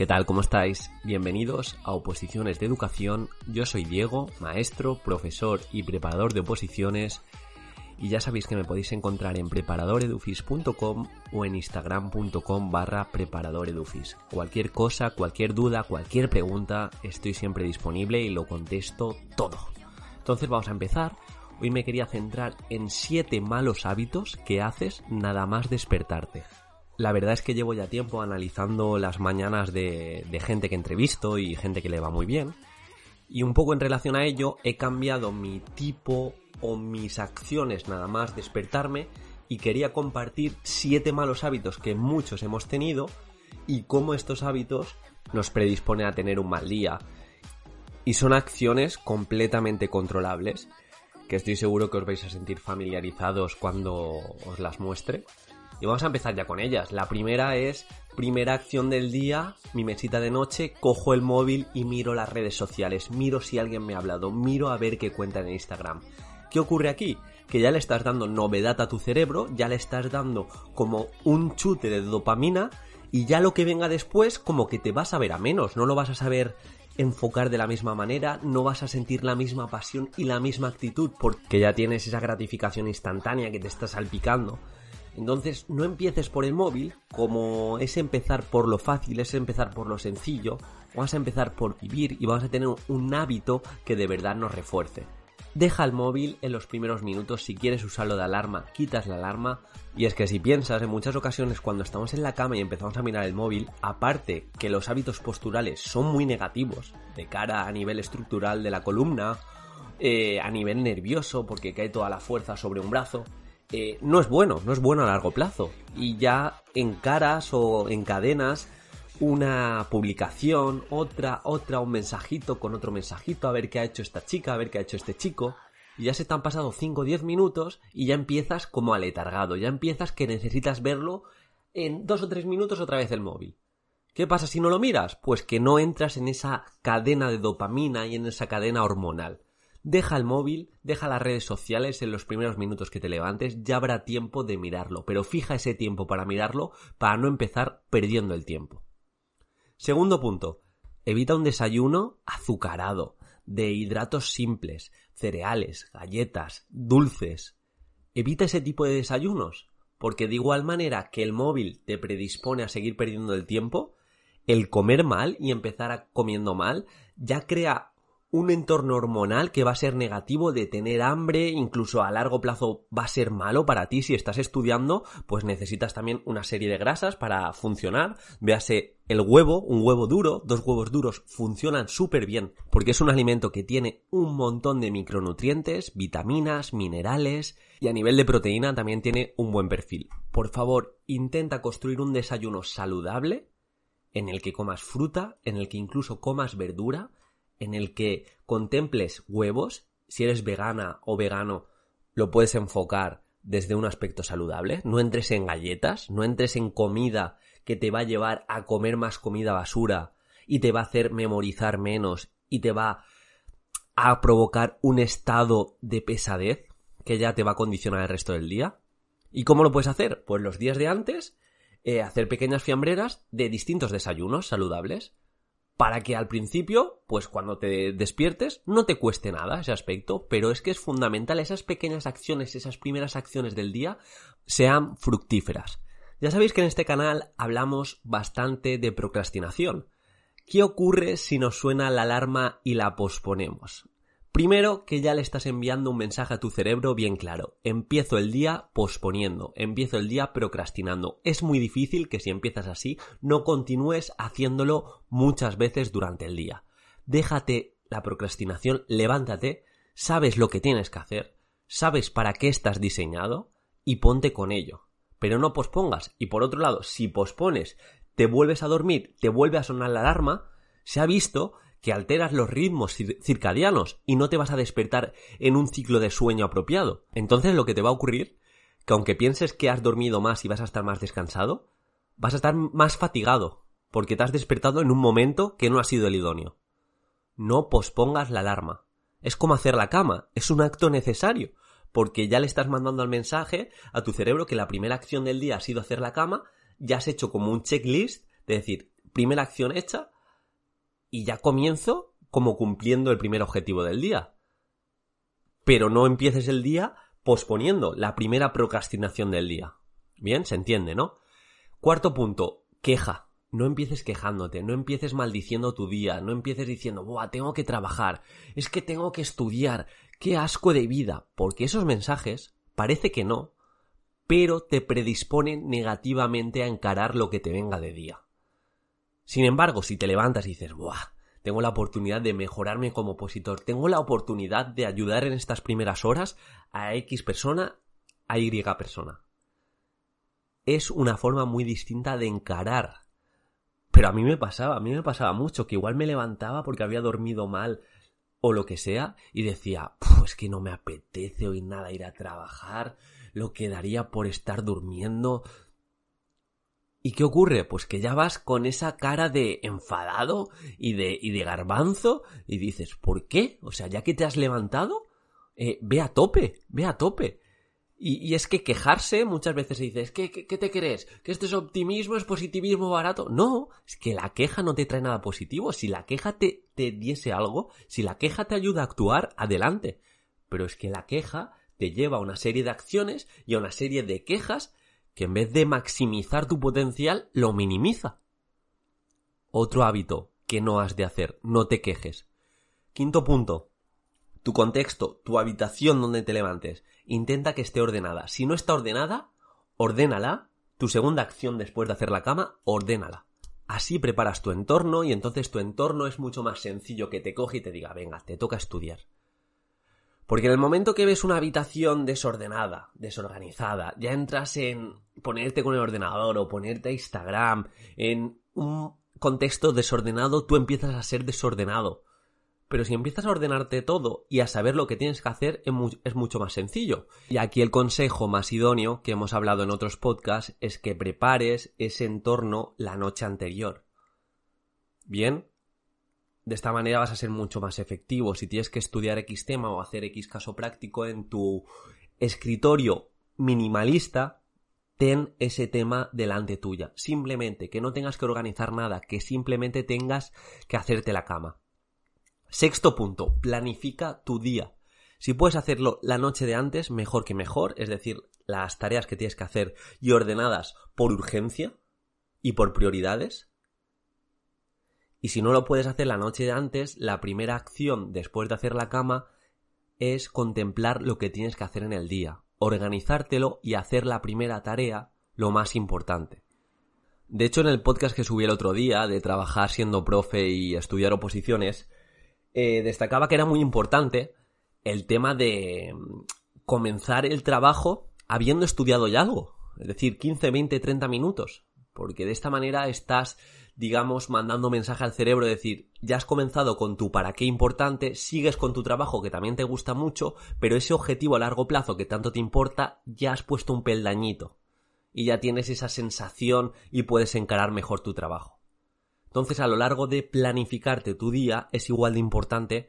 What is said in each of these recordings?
¿Qué tal? ¿Cómo estáis? Bienvenidos a Oposiciones de Educación. Yo soy Diego, maestro, profesor y preparador de oposiciones. Y ya sabéis que me podéis encontrar en preparadoredufis.com o en instagram.com barra preparadoredufis. Cualquier cosa, cualquier duda, cualquier pregunta, estoy siempre disponible y lo contesto todo. Entonces vamos a empezar. Hoy me quería centrar en 7 malos hábitos que haces nada más despertarte. La verdad es que llevo ya tiempo analizando las mañanas de, gente que entrevisto y gente que le va muy bien. Y un poco en relación a ello he cambiado mi tipo o mis acciones nada más despertarme y quería compartir siete malos hábitos que muchos hemos tenido y cómo estos hábitos nos predisponen a tener un mal día. Y son acciones completamente controlables que estoy seguro que os vais a sentir familiarizados cuando os las muestre. Y vamos a empezar ya con ellas. La primera es, primera acción del día, mi mesita de noche, cojo el móvil y miro las redes sociales, miro si alguien me ha hablado, miro a ver qué cuenta en Instagram. ¿Qué ocurre aquí? Que ya le estás dando novedad a tu cerebro, ya le estás dando como un chute de dopamina y ya lo que venga después como que te vas a ver a menos, no lo vas a saber enfocar de la misma manera, no vas a sentir la misma pasión y la misma actitud porque ya tienes esa gratificación instantánea que te está salpicando. Entonces no empieces por el móvil, como es empezar por lo fácil, es empezar por lo sencillo, vas a empezar por vivir y vamos a tener un hábito que de verdad nos refuerce. Deja el móvil en los primeros minutos, si quieres usarlo de alarma, quitas la alarma. Y es que si piensas, en muchas ocasiones cuando estamos en la cama y empezamos a mirar el móvil, aparte que los hábitos posturales son muy negativos, de cara a nivel estructural de la columna, eh, a nivel nervioso, porque cae toda la fuerza sobre un brazo, eh, no es bueno, no es bueno a largo plazo. Y ya encaras o encadenas una publicación, otra, otra, un mensajito con otro mensajito, a ver qué ha hecho esta chica, a ver qué ha hecho este chico. Y ya se te han pasado 5 o 10 minutos y ya empiezas como aletargado, ya empiezas que necesitas verlo en 2 o 3 minutos otra vez el móvil. ¿Qué pasa si no lo miras? Pues que no entras en esa cadena de dopamina y en esa cadena hormonal. Deja el móvil, deja las redes sociales en los primeros minutos que te levantes, ya habrá tiempo de mirarlo, pero fija ese tiempo para mirarlo para no empezar perdiendo el tiempo. Segundo punto, evita un desayuno azucarado, de hidratos simples, cereales, galletas, dulces. Evita ese tipo de desayunos, porque de igual manera que el móvil te predispone a seguir perdiendo el tiempo, el comer mal y empezar comiendo mal ya crea un entorno hormonal que va a ser negativo de tener hambre, incluso a largo plazo va a ser malo para ti si estás estudiando, pues necesitas también una serie de grasas para funcionar. Véase el huevo, un huevo duro, dos huevos duros funcionan súper bien porque es un alimento que tiene un montón de micronutrientes, vitaminas, minerales y a nivel de proteína también tiene un buen perfil. Por favor, intenta construir un desayuno saludable en el que comas fruta, en el que incluso comas verdura, en el que contemples huevos, si eres vegana o vegano, lo puedes enfocar desde un aspecto saludable. No entres en galletas, no entres en comida que te va a llevar a comer más comida basura y te va a hacer memorizar menos y te va a provocar un estado de pesadez que ya te va a condicionar el resto del día. ¿Y cómo lo puedes hacer? Pues los días de antes, eh, hacer pequeñas fiambreras de distintos desayunos saludables para que al principio, pues cuando te despiertes, no te cueste nada ese aspecto, pero es que es fundamental esas pequeñas acciones, esas primeras acciones del día sean fructíferas. Ya sabéis que en este canal hablamos bastante de procrastinación. ¿Qué ocurre si nos suena la alarma y la posponemos? Primero que ya le estás enviando un mensaje a tu cerebro bien claro. Empiezo el día posponiendo, empiezo el día procrastinando. Es muy difícil que si empiezas así no continúes haciéndolo muchas veces durante el día. Déjate la procrastinación, levántate, sabes lo que tienes que hacer, sabes para qué estás diseñado y ponte con ello. Pero no pospongas. Y por otro lado, si pospones, te vuelves a dormir, te vuelve a sonar la alarma, se ha visto que alteras los ritmos circadianos y no te vas a despertar en un ciclo de sueño apropiado. Entonces lo que te va a ocurrir, que aunque pienses que has dormido más y vas a estar más descansado, vas a estar más fatigado, porque te has despertado en un momento que no ha sido el idóneo. No pospongas la alarma. Es como hacer la cama, es un acto necesario, porque ya le estás mandando el mensaje a tu cerebro que la primera acción del día ha sido hacer la cama, ya has hecho como un checklist, de decir, primera acción hecha, y ya comienzo como cumpliendo el primer objetivo del día. Pero no empieces el día posponiendo la primera procrastinación del día. Bien, se entiende, ¿no? Cuarto punto, queja. No empieces quejándote, no empieces maldiciendo tu día, no empieces diciendo, Buah, tengo que trabajar, es que tengo que estudiar, qué asco de vida, porque esos mensajes parece que no, pero te predisponen negativamente a encarar lo que te venga de día. Sin embargo, si te levantas y dices, Buah, tengo la oportunidad de mejorarme como opositor, tengo la oportunidad de ayudar en estas primeras horas a X persona, a Y persona. Es una forma muy distinta de encarar pero a mí me pasaba, a mí me pasaba mucho, que igual me levantaba porque había dormido mal o lo que sea y decía, es que no me apetece hoy nada ir a trabajar, lo que daría por estar durmiendo. ¿Y qué ocurre? Pues que ya vas con esa cara de enfadado y de, y de garbanzo y dices, ¿por qué? O sea, ya que te has levantado, eh, ve a tope, ve a tope. Y, es que quejarse muchas veces se dice, ¿qué, ¿qué, te crees? ¿Que esto es optimismo, es positivismo barato? No, es que la queja no te trae nada positivo. Si la queja te, te diese algo, si la queja te ayuda a actuar, adelante. Pero es que la queja te lleva a una serie de acciones y a una serie de quejas que en vez de maximizar tu potencial, lo minimiza. Otro hábito que no has de hacer, no te quejes. Quinto punto, tu contexto, tu habitación donde te levantes, intenta que esté ordenada. Si no está ordenada, ordénala. Tu segunda acción después de hacer la cama, ordénala. Así preparas tu entorno y entonces tu entorno es mucho más sencillo que te coge y te diga, venga, te toca estudiar. Porque en el momento que ves una habitación desordenada, desorganizada, ya entras en ponerte con el ordenador o ponerte a Instagram, en un contexto desordenado, tú empiezas a ser desordenado. Pero si empiezas a ordenarte todo y a saber lo que tienes que hacer, es mucho más sencillo. Y aquí el consejo más idóneo que hemos hablado en otros podcasts es que prepares ese entorno la noche anterior. Bien, de esta manera vas a ser mucho más efectivo. Si tienes que estudiar X tema o hacer X caso práctico en tu escritorio minimalista, ten ese tema delante tuya. Simplemente que no tengas que organizar nada, que simplemente tengas que hacerte la cama. Sexto punto, planifica tu día. Si puedes hacerlo la noche de antes, mejor que mejor, es decir, las tareas que tienes que hacer y ordenadas por urgencia y por prioridades. Y si no lo puedes hacer la noche antes, la primera acción después de hacer la cama es contemplar lo que tienes que hacer en el día, organizártelo y hacer la primera tarea lo más importante. De hecho, en el podcast que subí el otro día de trabajar siendo profe y estudiar oposiciones, eh, destacaba que era muy importante el tema de mm, comenzar el trabajo habiendo estudiado ya algo. Es decir, 15, 20, 30 minutos. Porque de esta manera estás, digamos, mandando mensaje al cerebro de decir, ya has comenzado con tu para qué importante, sigues con tu trabajo que también te gusta mucho, pero ese objetivo a largo plazo que tanto te importa, ya has puesto un peldañito. Y ya tienes esa sensación y puedes encarar mejor tu trabajo. Entonces, a lo largo de planificarte tu día, es igual de importante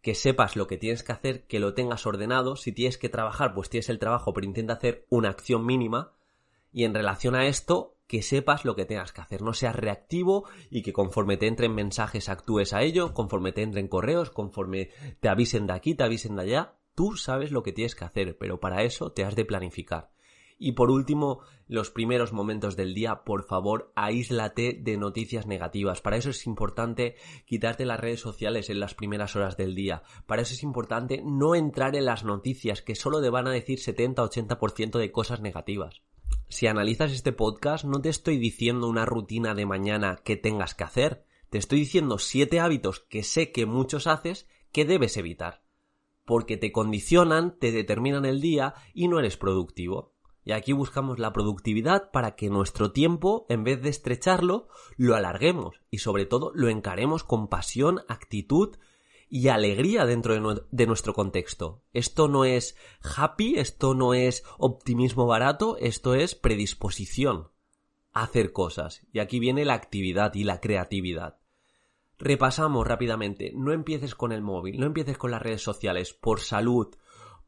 que sepas lo que tienes que hacer, que lo tengas ordenado. Si tienes que trabajar, pues tienes el trabajo, pero intenta hacer una acción mínima. Y en relación a esto, que sepas lo que tengas que hacer. No seas reactivo y que conforme te entren mensajes actúes a ello, conforme te entren correos, conforme te avisen de aquí, te avisen de allá. Tú sabes lo que tienes que hacer, pero para eso te has de planificar. Y por último, los primeros momentos del día, por favor, aíslate de noticias negativas. Para eso es importante quitarte las redes sociales en las primeras horas del día. Para eso es importante no entrar en las noticias que solo te van a decir 70-80% de cosas negativas. Si analizas este podcast, no te estoy diciendo una rutina de mañana que tengas que hacer. Te estoy diciendo siete hábitos que sé que muchos haces que debes evitar. Porque te condicionan, te determinan el día y no eres productivo. Y aquí buscamos la productividad para que nuestro tiempo, en vez de estrecharlo, lo alarguemos y sobre todo lo encaremos con pasión, actitud y alegría dentro de, nuestro contexto. Esto no es happy, esto no es optimismo barato, esto es predisposición a hacer cosas. Y aquí viene la actividad y la creatividad. Repasamos rápidamente, no empieces con el móvil, no empieces con las redes sociales por salud,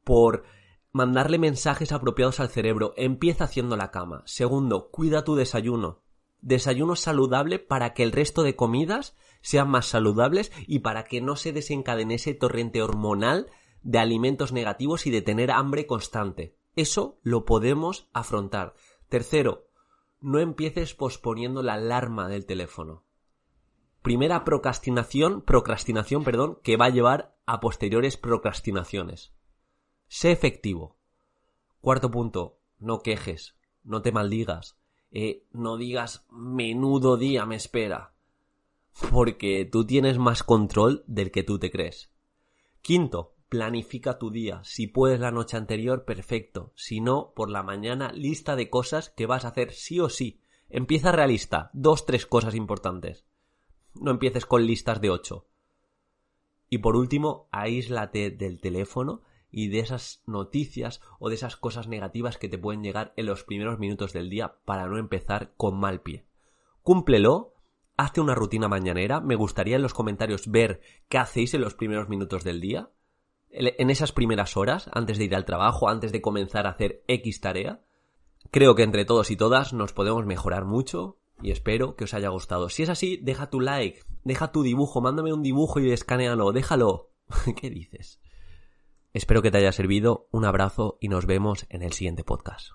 por mandarle mensajes apropiados al cerebro. Empieza haciendo la cama. Segundo, cuida tu desayuno. Desayuno saludable para que el resto de comidas sean más saludables y para que no se desencadene ese torrente hormonal de alimentos negativos y de tener hambre constante. Eso lo podemos afrontar. Tercero, no empieces posponiendo la alarma del teléfono. Primera procrastinación, procrastinación, perdón, que va a llevar a posteriores procrastinaciones. Sé efectivo. Cuarto punto, no quejes, no te maldigas, eh, no digas menudo día me espera, porque tú tienes más control del que tú te crees. Quinto, planifica tu día. Si puedes la noche anterior, perfecto. Si no, por la mañana, lista de cosas que vas a hacer sí o sí. Empieza realista. Dos, tres cosas importantes. No empieces con listas de ocho. Y por último, aíslate del teléfono y de esas noticias o de esas cosas negativas que te pueden llegar en los primeros minutos del día para no empezar con mal pie. Cúmplelo, hazte una rutina mañanera, me gustaría en los comentarios ver qué hacéis en los primeros minutos del día, en esas primeras horas, antes de ir al trabajo, antes de comenzar a hacer X tarea. Creo que entre todos y todas nos podemos mejorar mucho y espero que os haya gustado. Si es así, deja tu like, deja tu dibujo, mándame un dibujo y escanealo, déjalo. ¿Qué dices? Espero que te haya servido, un abrazo y nos vemos en el siguiente podcast.